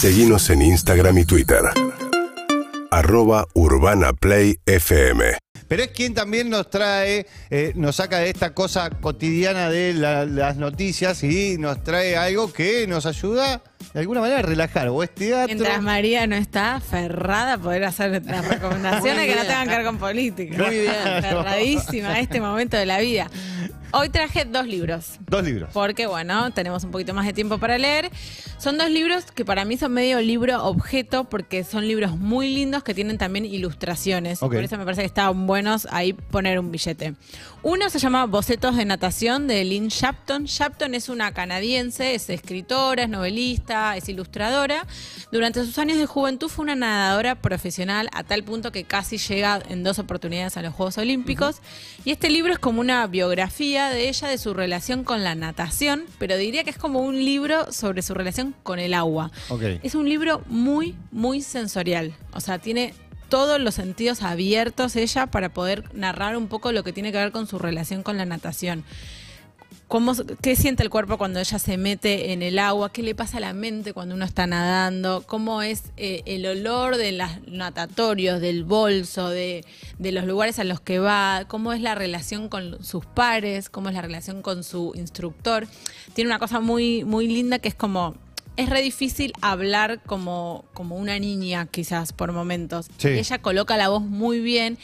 Seguimos en Instagram y Twitter. Arroba Urbana Play FM. Pero es quien también nos trae, eh, nos saca de esta cosa cotidiana de la- las noticias y nos trae algo que nos ayuda de alguna manera a relajar. O es teatro. Mientras María no está aferrada a poder hacer las recomendaciones que no tengan que ver con política. Muy bien. Aferradísima a este momento de la vida. Hoy traje dos libros. Dos libros. Porque, bueno, tenemos un poquito más de tiempo para leer. Son dos libros que para mí son medio libro objeto, porque son libros muy lindos que tienen también ilustraciones. Por eso me parece que estaban buenos ahí poner un billete. Uno se llama Bocetos de Natación de Lynn Shapton. Shapton es una canadiense, es escritora, es novelista, es ilustradora. Durante sus años de juventud fue una nadadora profesional a tal punto que casi llega en dos oportunidades a los Juegos Olímpicos. Y este libro es como una biografía de ella, de su relación con la natación, pero diría que es como un libro sobre su relación con el agua. Es un libro muy, muy sensorial. O sea, tiene todos los sentidos abiertos ella para poder narrar un poco lo que tiene que ver con su relación con la natación. Cómo, ¿Qué siente el cuerpo cuando ella se mete en el agua? ¿Qué le pasa a la mente cuando uno está nadando? ¿Cómo es eh, el olor de los natatorios, del bolso, de, de los lugares a los que va? ¿Cómo es la relación con sus pares? ¿Cómo es la relación con su instructor? Tiene una cosa muy, muy linda que es como es re difícil hablar como, como una niña, quizás, por momentos. Sí. Ella coloca la voz muy bien.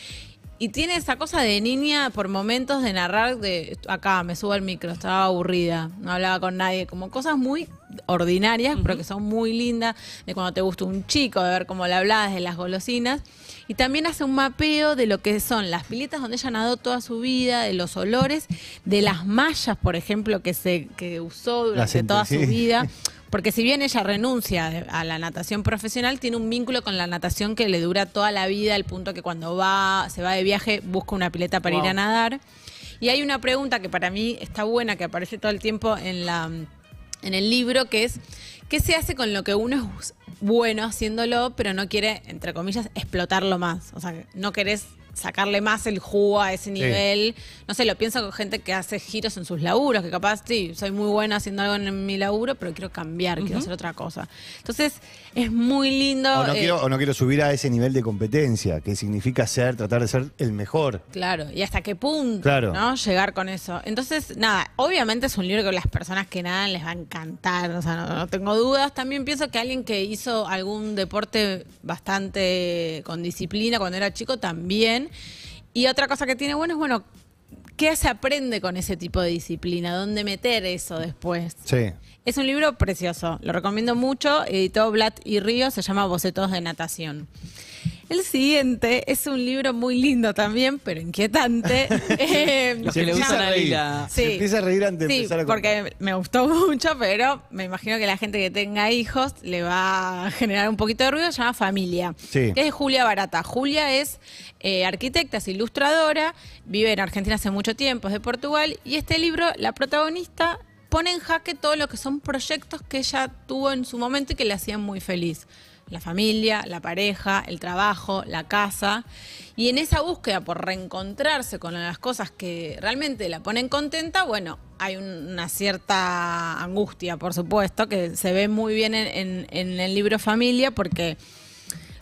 Y tiene esa cosa de niña por momentos de narrar de acá, me subo al micro, estaba aburrida, no hablaba con nadie, como cosas muy ordinarias, pero que son muy lindas, de cuando te gusta un chico, de ver cómo le hablabas, de las golosinas. Y también hace un mapeo de lo que son las piletas donde ella nadó toda su vida, de los olores, de las mallas, por ejemplo, que se que usó durante toda su vida. Porque si bien ella renuncia a la natación profesional, tiene un vínculo con la natación que le dura toda la vida, al punto que cuando va, se va de viaje, busca una pileta para ir a nadar. Y hay una pregunta que para mí está buena, que aparece todo el tiempo en la en el libro, que es ¿qué se hace con lo que uno es bueno haciéndolo, pero no quiere, entre comillas, explotarlo más? O sea, no querés sacarle más el jugo a ese nivel. No sé, lo pienso con gente que hace giros en sus laburos, que capaz, sí, soy muy buena haciendo algo en mi laburo, pero quiero cambiar, quiero hacer otra cosa. Entonces, es muy lindo. O no, eh, quiero, o no quiero subir a ese nivel de competencia, que significa ser, tratar de ser el mejor. Claro, y hasta qué punto, Claro. ¿no? Llegar con eso. Entonces, nada, obviamente es un libro que a las personas que nadan les va a encantar, o sea, no, no tengo dudas. También pienso que alguien que hizo algún deporte bastante con disciplina cuando era chico también. Y otra cosa que tiene bueno es, bueno, ¿qué se aprende con ese tipo de disciplina? ¿Dónde meter eso después? Sí. Es un libro precioso, lo recomiendo mucho, editó Blatt y Río, se llama Bocetos de Natación. El siguiente es un libro muy lindo también, pero inquietante. Eh, Los que le empieza gustan a ahí reír. la... Se empieza a reír antes de sí, empezar a contar. porque me gustó mucho, pero me imagino que la gente que tenga hijos le va a generar un poquito de ruido. Se llama Familia. Sí. Que es de Julia Barata. Julia es eh, arquitecta, es ilustradora, vive en Argentina hace mucho tiempo, es de Portugal. Y este libro, la protagonista pone en jaque todo lo que son proyectos que ella tuvo en su momento y que le hacían muy feliz. La familia, la pareja, el trabajo, la casa. Y en esa búsqueda por reencontrarse con las cosas que realmente la ponen contenta, bueno, hay un- una cierta angustia, por supuesto, que se ve muy bien en, en- en el libro Familia, porque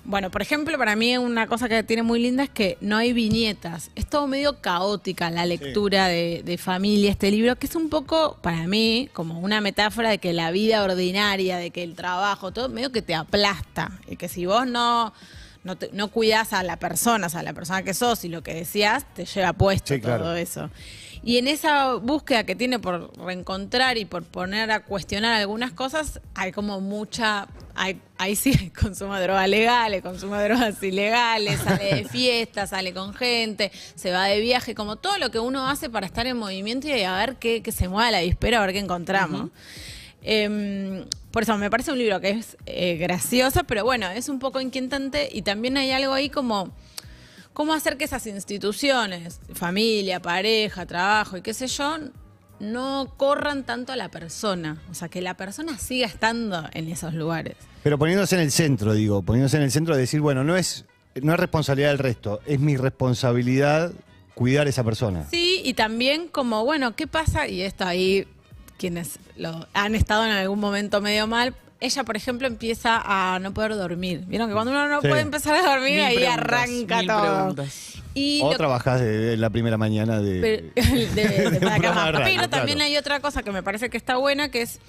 bueno, por ejemplo, para mí una cosa que tiene muy linda es que no hay viñetas. Es todo medio caótica la lectura de, de familia, este libro, que es un poco, para mí, como una metáfora de que la vida ordinaria, de que el trabajo, todo medio que te aplasta. Y que si vos no, no, te- no cuidás a la persona, o sea, a la persona que sos y lo que decías, te lleva puesto Sí, claro. todo eso. Y en esa búsqueda que tiene por reencontrar y por poner a cuestionar algunas cosas, hay como mucha. Hay, ahí sí consumo drogas legales, consumo drogas ilegales, sale de fiesta, sale con gente, se va de viaje, como todo lo que uno hace para estar en movimiento y a ver qué, qué se mueva la dispera, a ver qué encontramos. Em, por eso me parece un libro que es eh, gracioso, pero bueno, es un poco inquietante y también hay algo ahí como cómo hacer que esas instituciones, familia, pareja, trabajo y qué sé yo, no corran tanto a la persona. O sea, que la persona siga estando en esos lugares. Pero poniéndose en el centro, digo, poniéndose en el centro de decir, bueno, no es, no es responsabilidad del resto, es mi responsabilidad cuidar a esa persona. Sí, y también como, bueno, ¿qué pasa? Y esto ahí, quienes lo han estado en algún momento medio mal, ella, por ejemplo, empieza a no poder dormir. Vieron que cuando uno no Sí. puede empezar a dormir, Mil ahí preguntas, arranca mil todo. preguntas. Y O lo- trabajás de- la primera mañana de. pero- de, de- para cama. Pero también claro. hay otra cosa que me parece que está buena, que es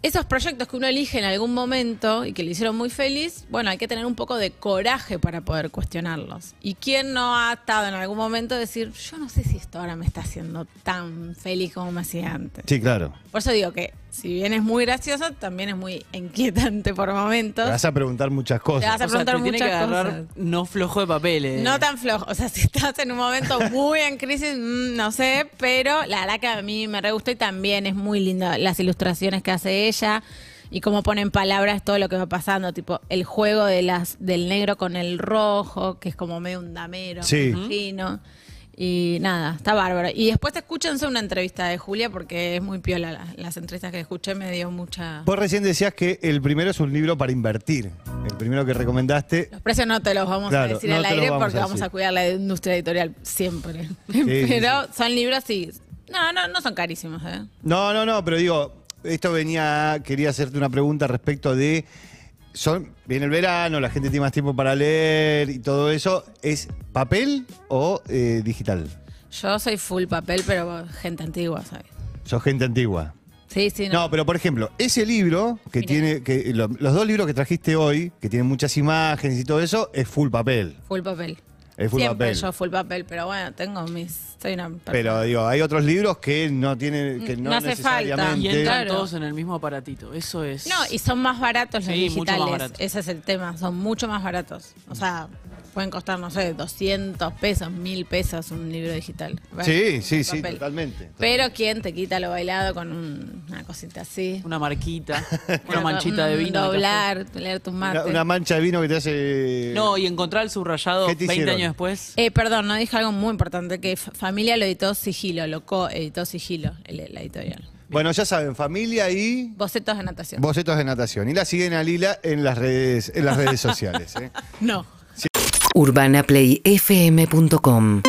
esos proyectos que uno elige en algún momento y que le hicieron muy feliz, bueno, hay que tener un poco de coraje para poder cuestionarlos. ¿Y quién no ha estado en algún momento de decir, yo no sé si esto ahora me está haciendo tan feliz como me hacía antes? Sí, claro. Por eso digo que, si bien es muy gracioso, también es muy inquietante por momentos. Te vas a preguntar muchas cosas. Te vas a O sea, preguntar te tiene que muchas agarrar cosas. no flojo de papeles. No tan flojo. O sea, si estás en un momento muy en crisis, mm, no sé, pero la verdad que a mí me re gustó y también es muy linda las ilustraciones que hace ella y cómo pone en palabras todo lo que va pasando, tipo el juego de las del negro con el rojo, que es como medio un damero, Sí. me imagino. Y nada, está bárbaro. Y después escúchense una entrevista de Julia porque es muy piola. la- Las entrevistas que escuché me dio mucha... Vos recién decías que el primero es un libro para invertir. El primero que recomendaste. Los precios no te los vamos Claro, a decir no al te los aire vamos porque a vamos decir. a cuidar la industria editorial siempre. pero son libros sí. No, no, no son carísimos, ¿eh? No, no, no, pero digo, esto venía, quería hacerte una pregunta respecto de. Son, viene el verano, la gente tiene más tiempo para leer y todo eso. ¿Es papel o eh, digital? Yo soy full papel, pero gente antigua, ¿sabes? Sos gente antigua. Sí, sí, no. No, pero por ejemplo, ese libro que tiene, que lo- los dos libros que trajiste hoy, que tienen muchas imágenes y todo eso, es full papel. Full papel. Es full Siempre papel. yo full papel, pero bueno, tengo mis... Soy una persona- Pero digo, hay otros libros que no tienen, que no, No hace falta. necesariamente. Y entran Claro. todos en el mismo aparatito. Eso es. No, y son más baratos los Sí, mucho más digitales. barato. Ese es el tema, son mucho más baratos. O sea, pueden costar, no sé, 200 pesos, 1000 pesos un libro digital. Bueno, Sí, sí, sí, totalmente. Pero ¿quién te quita lo bailado con un- una cosita así? Una marquita, una manchita de vino. de Doblar, leer tu mate. Una, una mancha de vino que te hace. café. No, y encontrar el subrayado ¿Qué te 20 hicieron? años después. Eh, perdón, no dije algo muy importante, que F- Familia lo editó Sigilo, lo co-editó Sigilo, el- la editorial. Bueno, ya saben, familia y Bocetos de natación. bocetos de natación. Y la siguen a Lila en las redes, en las redes sociales. ¿eh? no. urbanaplayfm.com